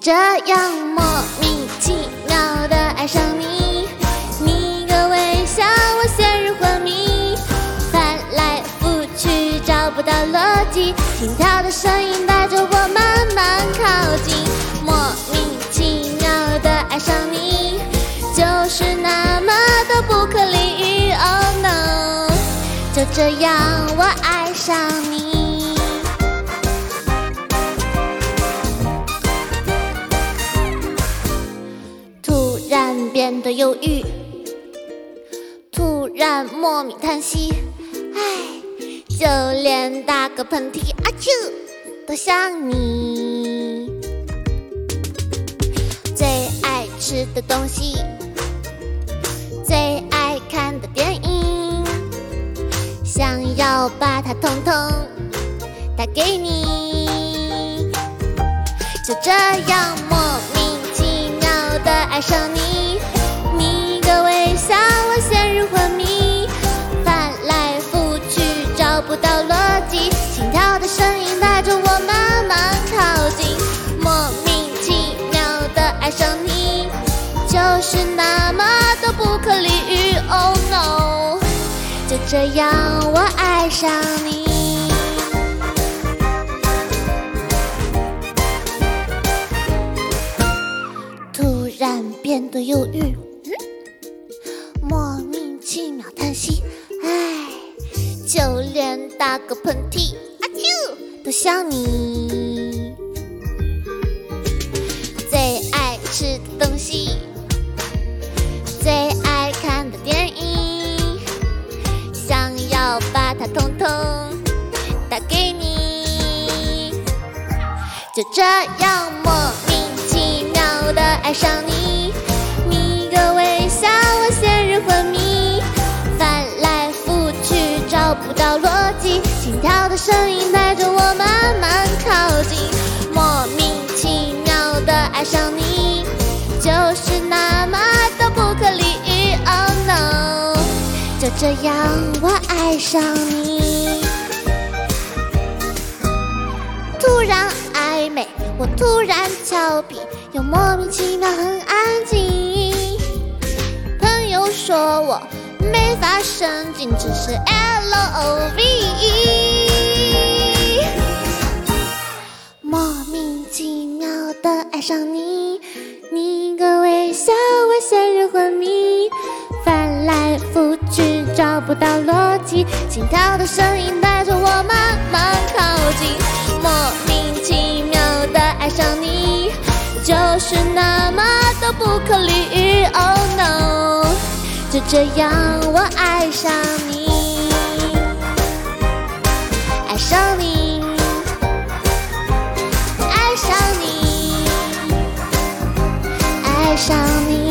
这样莫名其妙的爱上你，你一个微笑，我陷入昏迷，翻来覆去找不到逻辑，心跳的声音带着我慢慢靠近，莫名其妙的爱上你，就是那么的不可理喻。Oh no，就这样我爱上你。忧郁，突然莫名叹息，唉，就连打个喷嚏，阿啾，都想你。最爱吃的东西，最爱看的电影，想要把它通通打给你，就这样爱上你，就是那么的不可理喻。Oh no，就这样我爱上你，突然变得忧郁，莫名其妙叹息，唉，就连打个喷嚏。都想你，把它统统打给你，就这样莫名其妙的爱上你，你一个微笑，我陷入昏迷，翻来覆去找不到逻辑，心跳的声音带着我慢慢靠近，莫名其妙的爱上你。就是这样我爱上你，突然暧昧，我突然俏皮，又莫名其妙很安静。朋友说我没发神经，只是 Love，莫名其妙的爱上你。你一个微笑，找不到逻辑心跳的声音带着我慢慢靠近莫名其妙的爱上你就是那么的不可理喻。Oh no 就这样我爱上你爱上你爱上你爱上你。